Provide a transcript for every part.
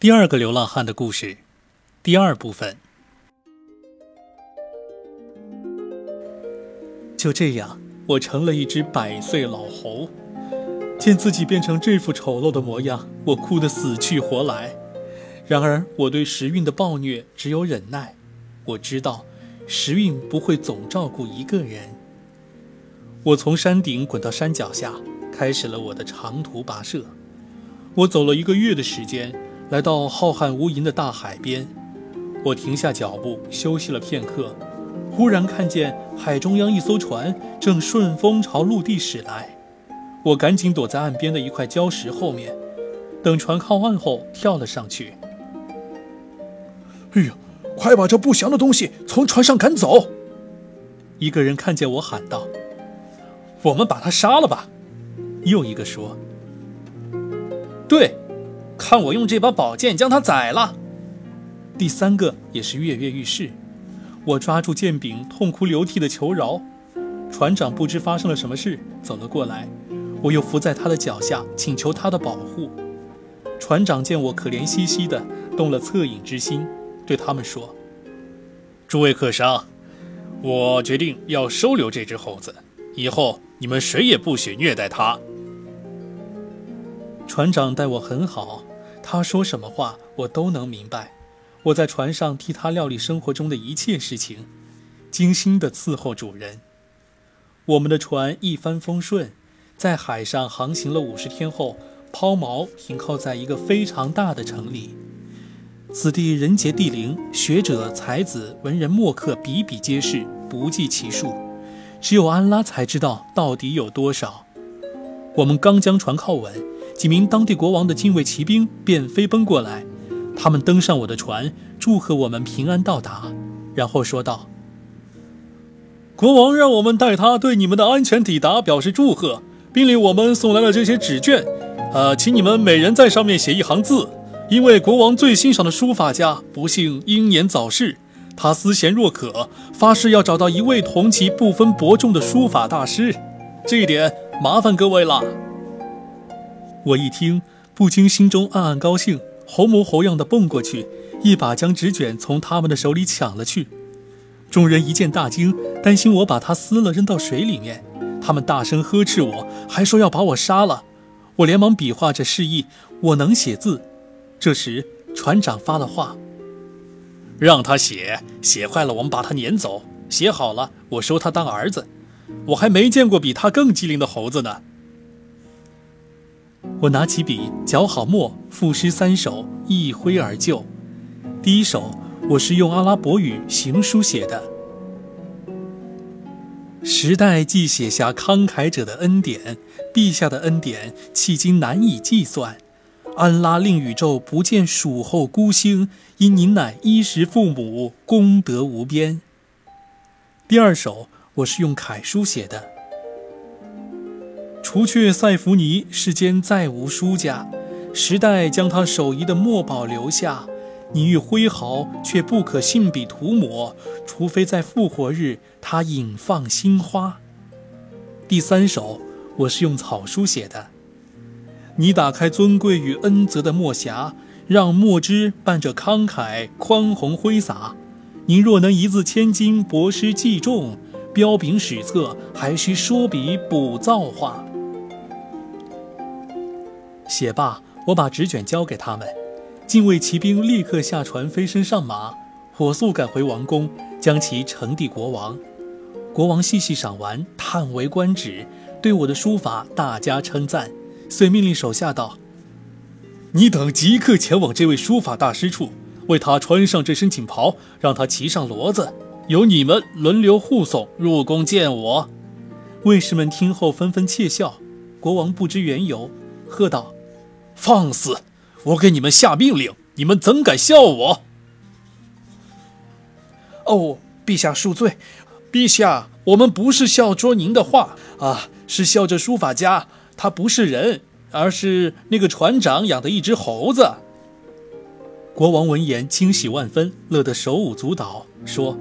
第二个流浪汉的故事，第二部分。就这样，我成了一只百岁老猴。见自己变成这副丑陋的模样，我哭得死去活来。然而，我对时运的暴虐只有忍耐。我知道，时运不会总照顾一个人。我从山顶滚到山脚下，开始了我的长途跋涉。我走了一个月的时间，来到浩瀚无垠的大海边。我停下脚步，休息了片刻。忽然看见海中央一艘船正顺风朝陆地驶来，我赶紧躲在岸边的一块礁石后面，等船靠岸后跳了上去。哎呀，快把这不祥的东西从船上赶走！一个人看见我喊道：“我们把他杀了吧！”又一个说：“对，看我用这把宝剑将他宰了。”第三个也是跃跃欲试。我抓住剑柄，痛哭流涕地求饶。船长不知发生了什么事，走了过来。我又伏在他的脚下，请求他的保护。船长见我可怜兮兮的，动了恻隐之心，对他们说：“诸位客商，我决定要收留这只猴子，以后你们谁也不许虐待它。”船长待我很好，他说什么话我都能明白。我在船上替他料理生活中的一切事情，精心地伺候主人。我们的船一帆风顺，在海上航行了五十天后，抛锚停靠在一个非常大的城里。此地人杰地灵，学者、才子、文人墨客比比皆是，不计其数。只有安拉才知道到底有多少。我们刚将船靠稳，几名当地国王的禁卫骑兵便飞奔过来。他们登上我的船，祝贺我们平安到达，然后说道：“国王让我们代他对你们的安全抵达表示祝贺，并令我们送来了这些纸卷。呃，请你们每人在上面写一行字，因为国王最欣赏的书法家不幸英年早逝，他思贤若渴，发誓要找到一位同其不分伯仲的书法大师。这一点麻烦各位了。”我一听，不禁心中暗暗高兴。猴模猴样的蹦过去，一把将纸卷从他们的手里抢了去。众人一见大惊，担心我把它撕了扔到水里面。他们大声呵斥我，还说要把我杀了。我连忙比划着示意，我能写字。这时船长发了话：“让他写，写坏了我们把他撵走；写好了，我收他当儿子。我还没见过比他更机灵的猴子呢。”我拿起笔，绞好墨，赋诗三首，一挥而就。第一首，我是用阿拉伯语行书写的。时代既写下慷慨者的恩典，陛下的恩典迄今难以计算。安拉令宇宙不见蜀后孤星，因您乃衣食父母，功德无边。第二首，我是用楷书写的。除却塞弗尼，世间再无书家。时代将他手遗的墨宝留下，你欲挥毫，却不可信笔涂抹，除非在复活日，他引放新花。第三首，我是用草书写的。你打开尊贵与恩泽的墨匣，让墨汁伴着慷慨宽宏挥洒。您若能一字千金，博施济众，标炳史册，还需说笔补造化。写罢，我把纸卷交给他们，禁卫骑兵立刻下船，飞身上马，火速赶回王宫，将其呈递国王。国王细细赏完，叹为观止，对我的书法大加称赞，遂命令手下道：“你等即刻前往这位书法大师处，为他穿上这身锦袍，让他骑上骡子，由你们轮流护送入宫见我。”卫士们听后纷纷窃笑。国王不知缘由，喝道。放肆！我给你们下命令，你们怎敢笑我？哦，陛下恕罪，陛下，我们不是笑捉您的话啊，是笑这书法家，他不是人，而是那个船长养的一只猴子。国王闻言惊喜万分，乐得手舞足蹈，说：“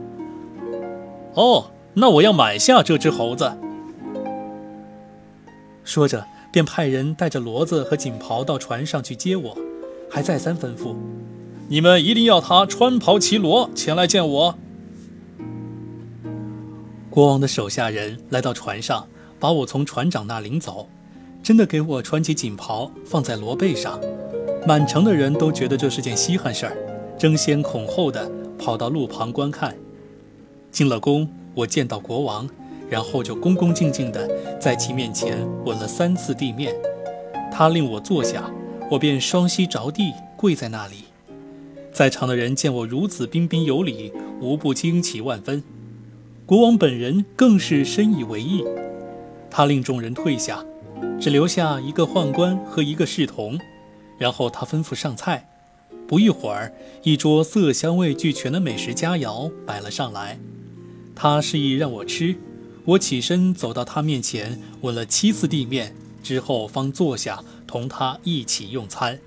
哦，那我要买下这只猴子。”说着。便派人带着骡子和锦袍到船上去接我。还再三吩咐：“你们一定要他穿袍骑骡前来见我。”国王的手下人来到船上，把我从船长那领走，真的给我穿起锦袍，放在骡背上。满城的人都觉得这是件稀罕事儿，争先恐后的跑到路旁观看。进了宫，我见到国王，然后就恭恭敬敬地在其面前吻了三次地面。他令我坐下，我便双膝着地跪在那里。在场的人见我如此彬彬有礼，无不惊奇万分。国王本人更是深以为意，他令众人退下，只留下一个宦官和一个侍童，然后他吩咐上菜。不一会儿，一桌色香味俱全的美食佳肴摆了上来，他示意让我吃，我起身走到他面前，吻了七次地面，之后方坐下同他一起用餐。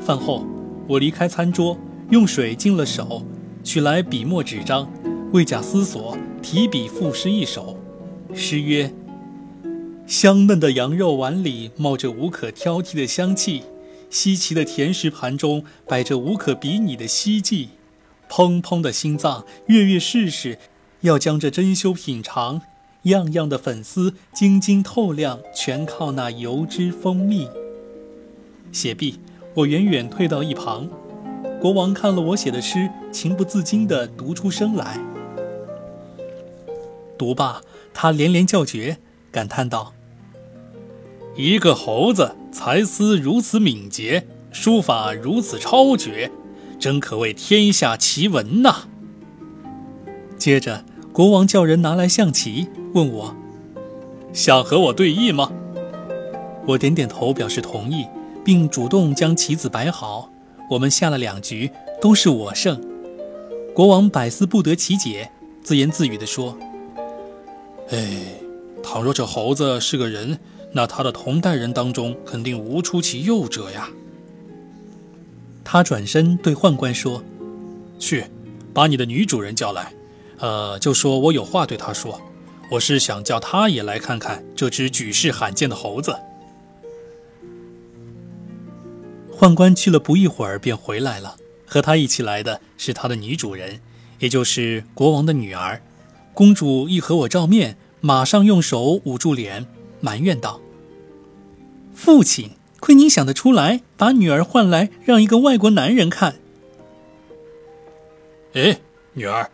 饭后，我离开餐桌，用水净了手，取来笔墨纸张。未假思索，提笔赋诗一首，诗曰：“香嫩的羊肉碗里冒着无可挑剔的香气，稀奇的甜食盘中摆着无可比拟的希冀，砰砰的心脏跃跃试试，要将这珍馐品尝，样样的粉丝晶晶透亮，全靠那油脂蜂蜜。”写毕，我远远退到一旁，国王看了我写的诗，情不自禁地读出声来。读罢，他连连叫绝，感叹道：“一个猴子才思如此敏捷，书法如此超绝，真可谓天下奇闻呐！”接着，国王叫人拿来象棋，问我：“想和我对弈吗？”我点点头，表示同意，并主动将棋子摆好。我们下了两局，都是我胜。国王百思不得其解，自言自语地说。哎，倘若这猴子是个人，那他的同代人当中肯定无出其右者呀。他转身对宦官说：“去，把你的女主人叫来，呃，就说我有话对他说。我是想叫他也来看看这只举世罕见的猴子。”宦官去了不一会儿便回来了，和他一起来的是他的女主人，也就是国王的女儿。公主一和我照面，马上用手捂住脸，埋怨道：“父亲，亏您想得出来，把女儿换来让一个外国男人看。”哎，女儿，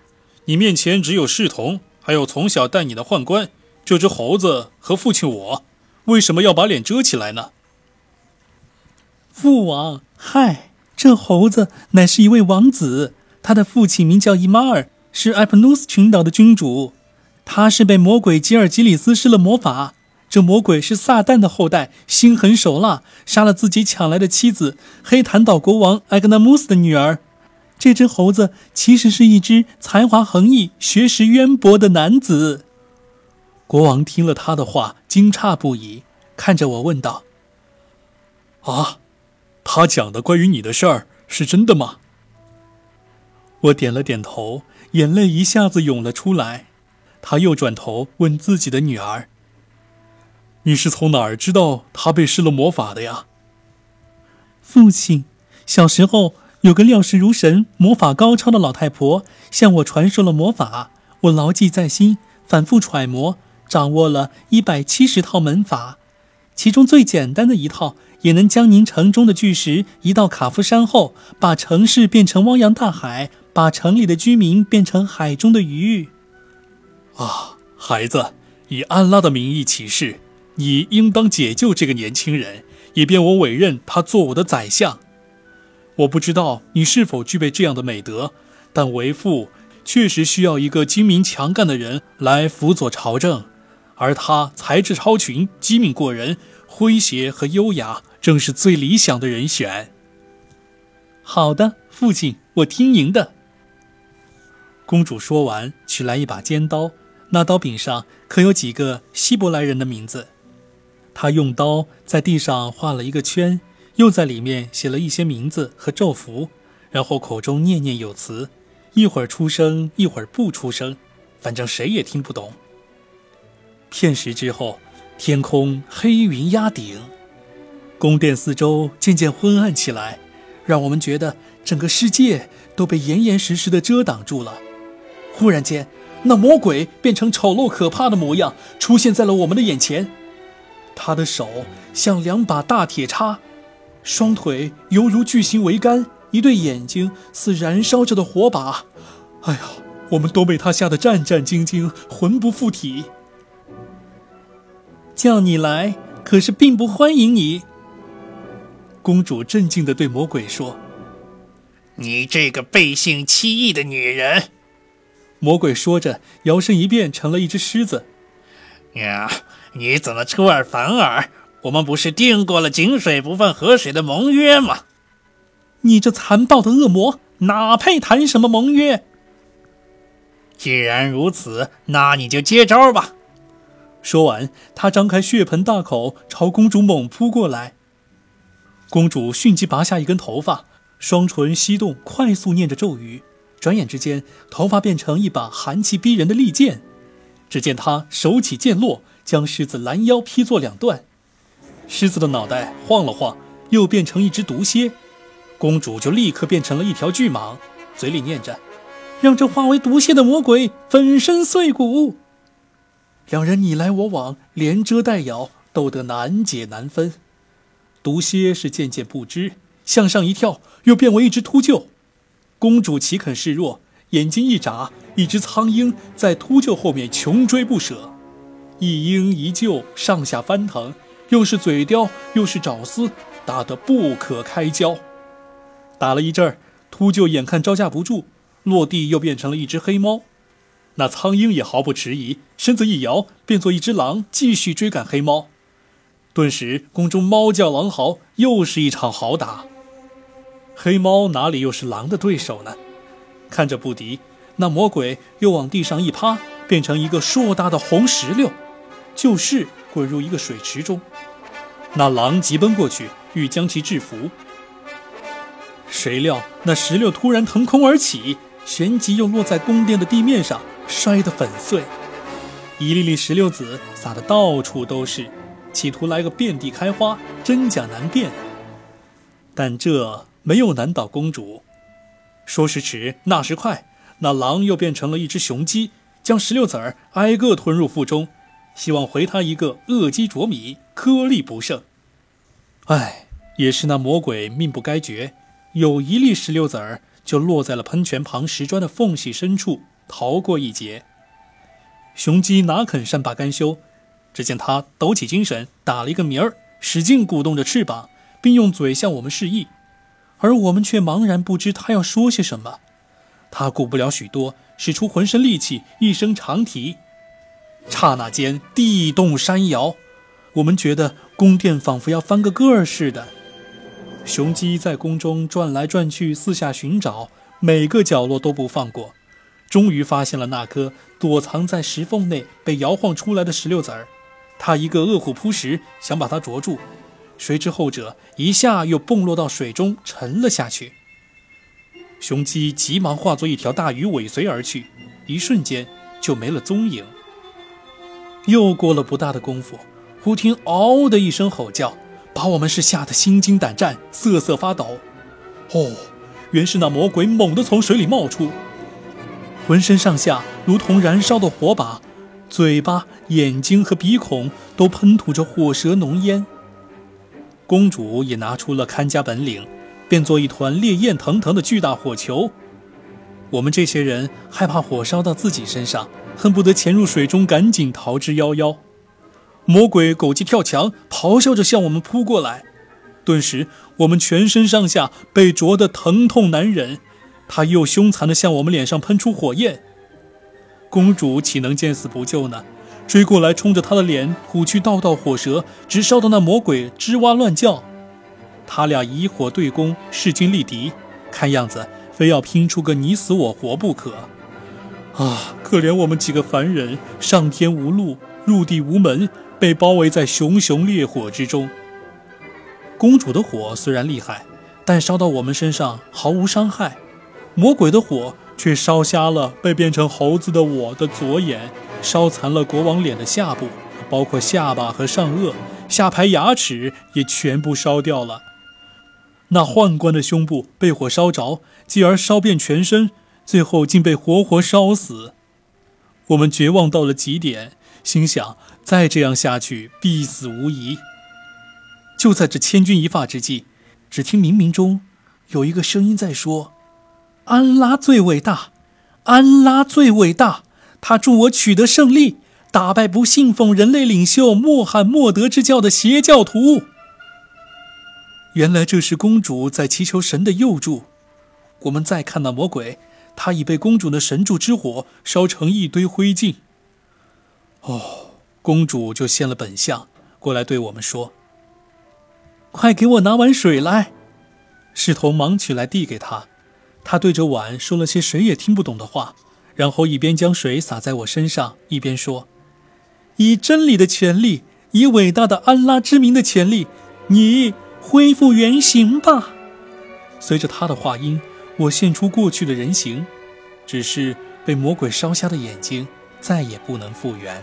你面前只有侍童，还有从小带你的宦官，这只猴子和父亲我，为什么要把脸遮起来呢？父王，嗨，这猴子乃是一位王子，他的父亲名叫伊马尔。是埃普努斯群岛的君主，他是被魔鬼吉尔吉里斯施了魔法。这魔鬼是撒旦的后代，心狠手辣，杀了自己抢来的妻子黑檀岛国王埃格纳姆斯的女儿。这只猴子其实是一只才华横溢、学识渊博的男子。国王听了他的话，惊诧不已，看着我问道：“啊，他讲的关于你的事儿是真的吗？”我点了点头。眼泪一下子涌了出来，他又转头问自己的女儿：“你是从哪儿知道他被施了魔法的呀？”父亲，小时候有个料事如神、魔法高超的老太婆向我传授了魔法，我牢记在心，反复揣摩，掌握了一百七十套门法，其中最简单的一套也能将您城中的巨石移到卡夫山后，把城市变成汪洋大海。把城里的居民变成海中的鱼。啊，孩子，以安拉的名义起誓，你应当解救这个年轻人，以便我委任他做我的宰相。我不知道你是否具备这样的美德，但为父确实需要一个精明强干的人来辅佐朝政，而他才智超群，机敏过人，诙谐和优雅，正是最理想的人选。好的，父亲，我听您的。公主说完，取来一把尖刀，那刀柄上刻有几个希伯来人的名字。她用刀在地上画了一个圈，又在里面写了一些名字和咒符，然后口中念念有词，一会儿出声，一会儿不出声，反正谁也听不懂。片时之后，天空黑云压顶，宫殿四周渐渐昏暗起来，让我们觉得整个世界都被严严实实的遮挡住了。忽然间，那魔鬼变成丑陋可怕的模样，出现在了我们的眼前。他的手像两把大铁叉，双腿犹如巨型桅杆，一对眼睛似燃烧着的火把。哎呀，我们都被他吓得战战兢兢，魂不附体。叫你来，可是并不欢迎你。公主镇静地对魔鬼说：“你这个背信弃义的女人！”魔鬼说着，摇身一变成了一只狮子。呀，你怎么出尔反尔？我们不是订过了井水不犯河水的盟约吗？你这残暴的恶魔，哪配谈什么盟约？既然如此，那你就接招吧。说完，他张开血盆大口朝公主猛扑过来。公主迅即拔下一根头发，双唇翕动，快速念着咒语。转眼之间，头发变成一把寒气逼人的利剑。只见她手起剑落，将狮子拦腰劈作两段。狮子的脑袋晃了晃，又变成一只毒蝎。公主就立刻变成了一条巨蟒，嘴里念着：“让这化为毒蝎的魔鬼粉身碎骨。”两人你来我往，连蛰带咬，斗得难解难分。毒蝎是渐渐不知，向上一跳，又变为一只秃鹫。公主岂肯示弱？眼睛一眨，一只苍鹰在秃鹫后面穷追不舍。一鹰一鹫上下翻腾，又是嘴叼，又是爪丝，打得不可开交。打了一阵儿，秃鹫眼看招架不住，落地又变成了一只黑猫。那苍鹰也毫不迟疑，身子一摇，变作一只狼，继续追赶黑猫。顿时，宫中猫叫狼嚎，又是一场好打。黑猫哪里又是狼的对手呢？看着不敌，那魔鬼又往地上一趴，变成一个硕大的红石榴，就是滚入一个水池中。那狼急奔过去，欲将其制服。谁料那石榴突然腾空而起，旋即又落在宫殿的地面上。摔得粉碎，一粒粒石榴籽撒得到处都是，企图来个遍地开花，真假难辨。但这没有难倒公主。说时迟，那时快，那狼又变成了一只雄鸡，将石榴籽儿挨个吞入腹中，希望回他一个饿鸡啄米，颗粒不剩。唉，也是那魔鬼命不该绝，有一粒石榴籽儿就落在了喷泉旁石砖的缝隙深处。逃过一劫，雄鸡哪肯善罢甘休？只见它抖起精神，打了一个鸣儿，使劲鼓动着翅膀，并用嘴向我们示意，而我们却茫然不知它要说些什么。它顾不了许多，使出浑身力气，一声长啼。刹那间，地动山摇，我们觉得宫殿仿佛要翻个个儿似的。雄鸡在宫中转来转去，四下寻找，每个角落都不放过。终于发现了那颗躲藏在石缝内被摇晃出来的石榴籽儿，他一个饿虎扑食，想把它捉住，谁知后者一下又蹦落到水中沉了下去。雄鸡急忙化作一条大鱼尾随而去，一瞬间就没了踪影。又过了不大的功夫，忽听“嗷”的一声吼叫，把我们是吓得心惊胆战，瑟瑟发抖。哦，原是那魔鬼猛地从水里冒出。浑身上下如同燃烧的火把，嘴巴、眼睛和鼻孔都喷吐着火舌浓烟。公主也拿出了看家本领，变作一团烈焰腾腾的巨大火球。我们这些人害怕火烧到自己身上，恨不得潜入水中赶紧逃之夭夭。魔鬼狗急跳墙，咆哮着向我们扑过来，顿时我们全身上下被灼得疼痛难忍。他又凶残地向我们脸上喷出火焰，公主岂能见死不救呢？追过来，冲着他的脸吐去道道火舌，直烧得那魔鬼吱哇乱叫。他俩以火对攻，势均力敌，看样子非要拼出个你死我活不可。啊，可怜我们几个凡人，上天无路，入地无门，被包围在熊熊烈火之中。公主的火虽然厉害，但烧到我们身上毫无伤害。魔鬼的火却烧瞎了被变成猴子的我的左眼，烧残了国王脸的下部，包括下巴和上颚，下排牙齿也全部烧掉了。那宦官的胸部被火烧着，继而烧遍全身，最后竟被活活烧死。我们绝望到了极点，心想再这样下去必死无疑。就在这千钧一发之际，只听冥冥中有一个声音在说：“安拉最伟大，安拉最伟大，他助我取得胜利，打败不信奉人类领袖穆罕默德之教的邪教徒。”原来这是公主在祈求神的佑助。我们再看那魔鬼，他已被公主的神助之火烧成一堆灰烬。哦，公主就现了本相，过来对我们说：“快给我拿碗水来。”侍童忙取来递给他，他对着碗说了些谁也听不懂的话，然后一边将水洒在我身上，一边说：“以真理的权利，以伟大的安拉之名的权利，你。”恢复原形吧。随着他的话音，我现出过去的人形，只是被魔鬼烧瞎的眼睛再也不能复原。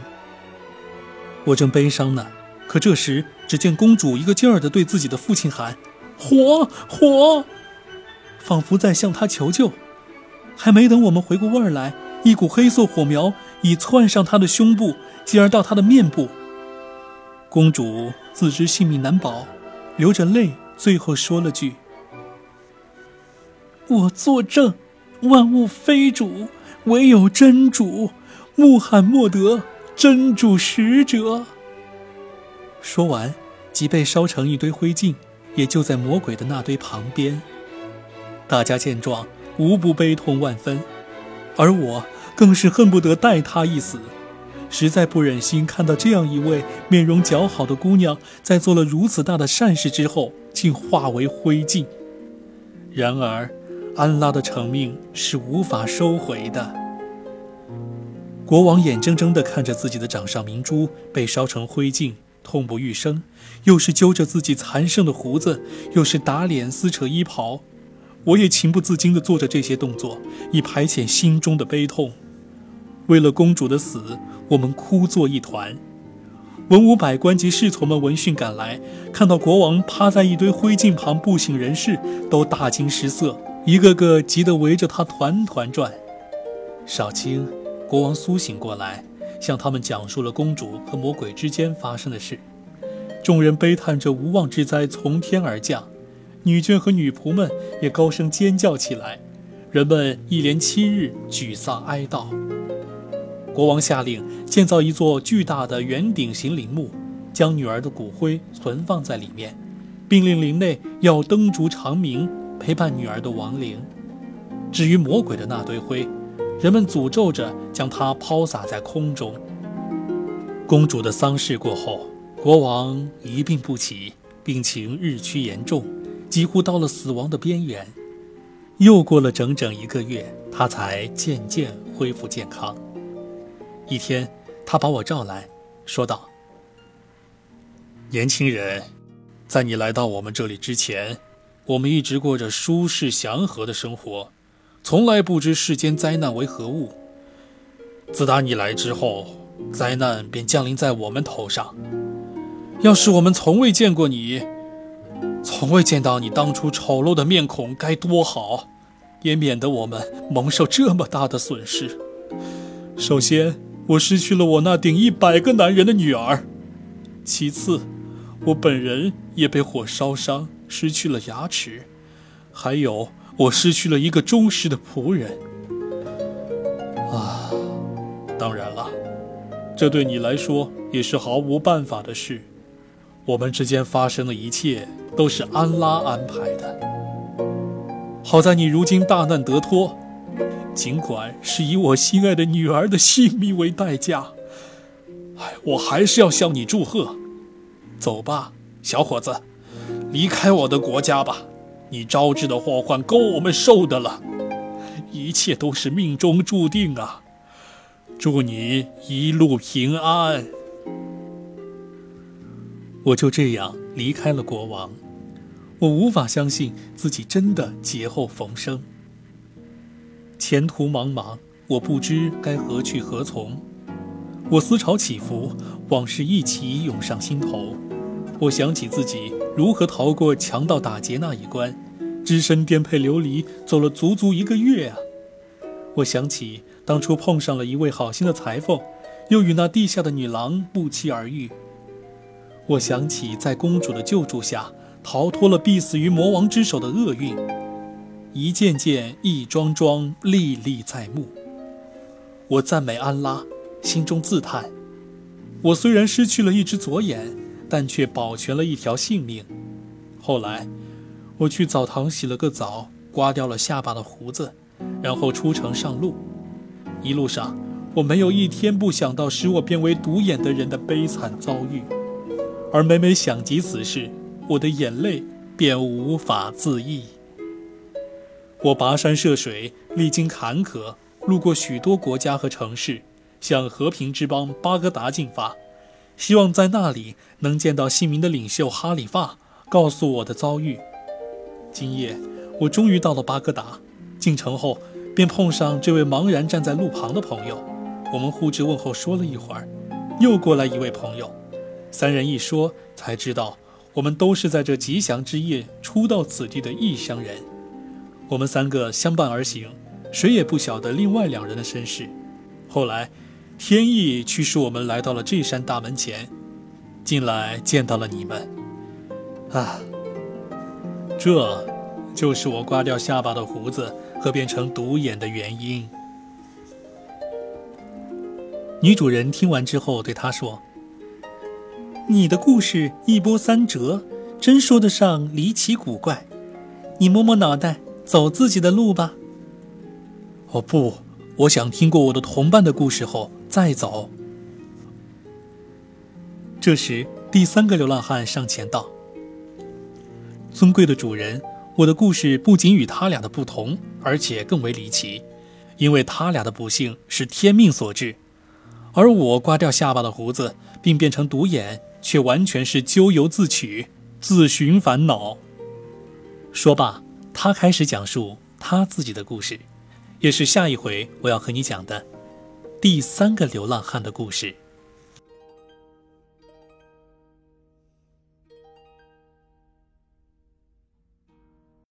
我正悲伤呢，可这时只见公主一个劲儿地对自己的父亲喊：“火，火！”仿佛在向他求救。还没等我们回过味儿来，一股黑色火苗已窜上他的胸部，继而到他的面部。公主自知性命难保。流着泪，最后说了句：“我作证，万物非主，唯有真主，穆罕默德，真主使者。”说完，即被烧成一堆灰烬，也就在魔鬼的那堆旁边。大家见状，无不悲痛万分，而我更是恨不得带他一死。实在不忍心看到这样一位面容姣好的姑娘，在做了如此大的善事之后，竟化为灰烬。然而，安拉的成命是无法收回的。国王眼睁睁地看着自己的掌上明珠被烧成灰烬，痛不欲生，又是揪着自己残剩的胡子，又是打脸撕扯衣袍。我也情不自禁地做着这些动作，以排遣心中的悲痛。为了公主的死。我们哭作一团，文武百官及侍从们闻讯赶来，看到国王趴在一堆灰烬旁不省人事，都大惊失色，一个个急得围着他团团转。少卿，国王苏醒过来，向他们讲述了公主和魔鬼之间发生的事。众人悲叹着无妄之灾从天而降，女眷和女仆们也高声尖叫起来。人们一连七日沮丧哀悼。国王下令建造一座巨大的圆顶形陵墓，将女儿的骨灰存放在里面，并令陵内要灯烛长明，陪伴女儿的亡灵。至于魔鬼的那堆灰，人们诅咒着将它抛洒在空中。公主的丧事过后，国王一病不起，病情日趋严重，几乎到了死亡的边缘。又过了整整一个月，他才渐渐恢复健康。一天，他把我召来，说道：“年轻人，在你来到我们这里之前，我们一直过着舒适祥和的生活，从来不知世间灾难为何物。自打你来之后，灾难便降临在我们头上。要是我们从未见过你，从未见到你当初丑陋的面孔，该多好，也免得我们蒙受这么大的损失。首先。”我失去了我那顶一百个男人的女儿，其次，我本人也被火烧伤，失去了牙齿，还有我失去了一个忠实的仆人。啊，当然了，这对你来说也是毫无办法的事。我们之间发生的一切都是安拉安排的。好在你如今大难得脱。尽管是以我心爱的女儿的性命为代价，哎，我还是要向你祝贺。走吧，小伙子，离开我的国家吧。你招致的祸患够我们受的了，一切都是命中注定啊！祝你一路平安。我就这样离开了国王，我无法相信自己真的劫后逢生。前途茫茫，我不知该何去何从。我思潮起伏，往事一起涌上心头。我想起自己如何逃过强盗打劫那一关，只身颠沛流离走了足足一个月啊！我想起当初碰上了一位好心的裁缝，又与那地下的女郎不期而遇。我想起在公主的救助下逃脱了必死于魔王之手的厄运，一件件、一桩桩历历在目。我赞美安拉，心中自叹：我虽然失去了一只左眼，但却保全了一条性命。后来，我去澡堂洗了个澡，刮掉了下巴的胡子，然后出城上路。一路上，我没有一天不想到使我变为独眼的人的悲惨遭遇。而每每想及此事，我的眼泪便无法自抑。我跋山涉水，历经坎坷，路过许多国家和城市，向和平之邦巴格达进发，希望在那里能见到姓名的领袖哈里发，告诉我的遭遇。今夜，我终于到了巴格达。进城后，便碰上这位茫然站在路旁的朋友，我们互致问候，说了一会儿，又过来一位朋友。三人一说，才知道我们都是在这吉祥之夜初到此地的异乡人。我们三个相伴而行，谁也不晓得另外两人的身世。后来，天意驱使我们来到了这扇大门前，进来见到了你们。啊，这，就是我刮掉下巴的胡子和变成独眼的原因。女主人听完之后对他说。你的故事一波三折，真说得上离奇古怪。你摸摸脑袋，走自己的路吧。哦不，我想听过我的同伴的故事后再走。这时，第三个流浪汉上前道：“尊贵的主人，我的故事不仅与他俩的不同，而且更为离奇，因为他俩的不幸是天命所致，而我刮掉下巴的胡子，并变成独眼。”却完全是咎由自取，自寻烦恼。说罢，他开始讲述他自己的故事，也是下一回我要和你讲的第三个流浪汉的故事。